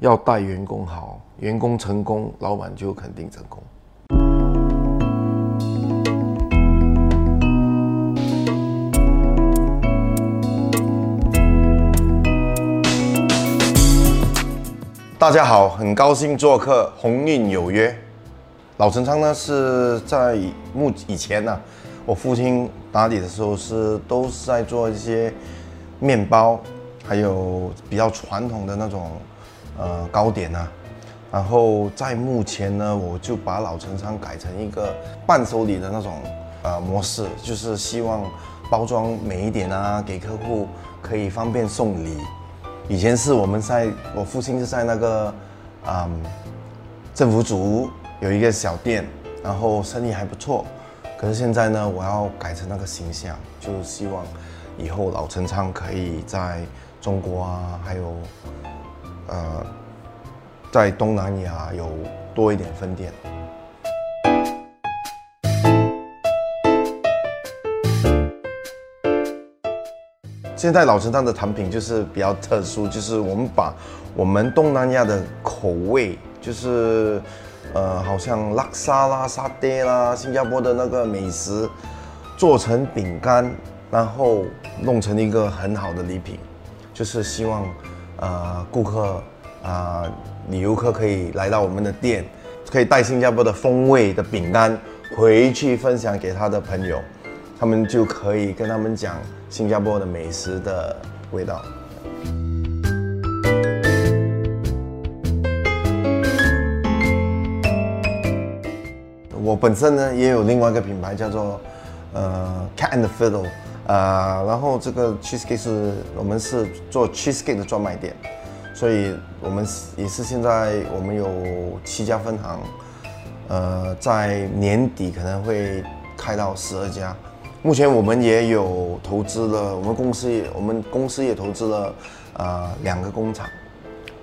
要带员工好，员工成功，老板就肯定成功。大家好，很高兴做客鸿运有约。老陈昌呢是在目以前呢，我父亲打理的时候是都是在做一些面包，还有比较传统的那种呃糕点啊。然后在目前呢，我就把老陈仓改成一个伴手礼的那种呃模式，就是希望包装美一点啊，给客户可以方便送礼。以前是我们在我父亲是在那个嗯政府组有一个小店，然后生意还不错。可是现在呢，我要改成那个形象，就希望以后老陈仓可以在中国啊，还有呃在东南亚有多一点分店。现在老陈昌的产品就是比较特殊，就是我们把我们东南亚的口味，就是呃，好像拉沙啦、沙爹啦、新加坡的那个美食，做成饼干，然后弄成一个很好的礼品，就是希望呃顾客啊、旅游客可以来到我们的店，可以带新加坡的风味的饼干回去分享给他的朋友。他们就可以跟他们讲新加坡的美食的味道。我本身呢也有另外一个品牌叫做呃 Cat and Fiddle，呃，然后这个 cheesecake 是我们是做 cheesecake 的专卖店，所以我们也是现在我们有七家分行，呃，在年底可能会开到十二家。目前我们也有投资了，我们公司也我们公司也投资了，呃，两个工厂，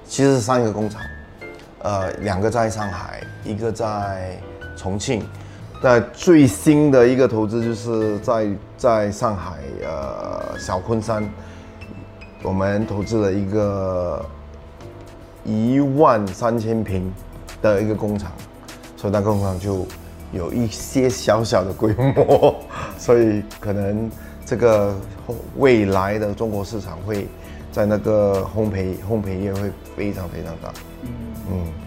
其实是三个工厂，呃，两个在上海，一个在重庆。那最新的一个投资就是在在上海，呃，小昆山，我们投资了一个一万三千平的一个工厂，所以那个工厂就。有一些小小的规模，所以可能这个未来的中国市场会在那个烘焙烘焙业会非常非常大。嗯。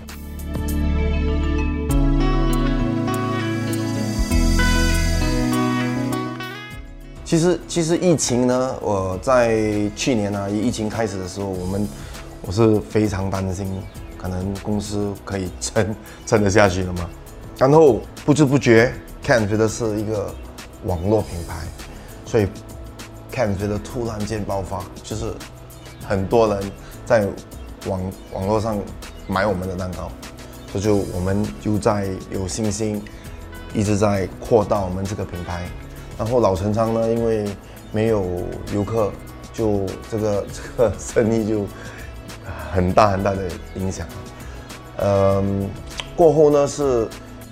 其实其实疫情呢，我在去年呢，疫情开始的时候，我们我是非常担心，可能公司可以撑撑得下去了吗？然后不知不觉，Ken 觉得是一个网络品牌，所以 Ken 觉得突然间爆发，就是很多人在网网络上买我们的蛋糕，这就我们就在有信心，一直在扩大我们这个品牌。然后老陈仓呢，因为没有游客，就这个这个生意就很大很大的影响。嗯，过后呢是。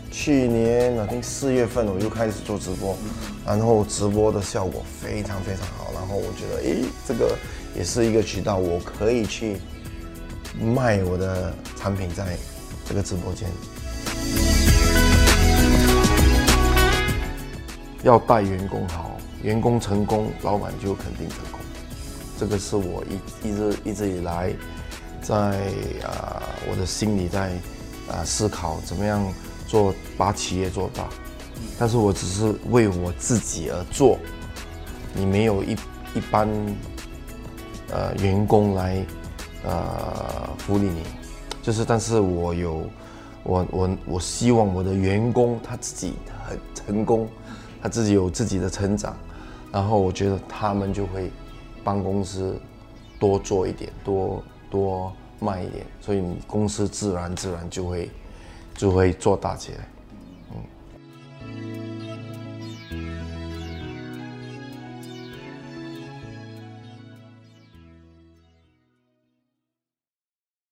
去年哪天四月份我就开始做直播，然后直播的效果非常非常好，然后我觉得，诶，这个也是一个渠道，我可以去卖我的产品在这个直播间。要带员工好，员工成功，老板就肯定成功。这个是我一一直一直以来在啊我的心里在啊思考怎么样。做把企业做大，但是我只是为我自己而做，你没有一一般呃员工来呃福利你，就是但是我有我我我希望我的员工他自己很成功，他自己有自己的成长，然后我觉得他们就会帮公司多做一点，多多卖一点，所以你公司自然自然就会就会做大起来，嗯。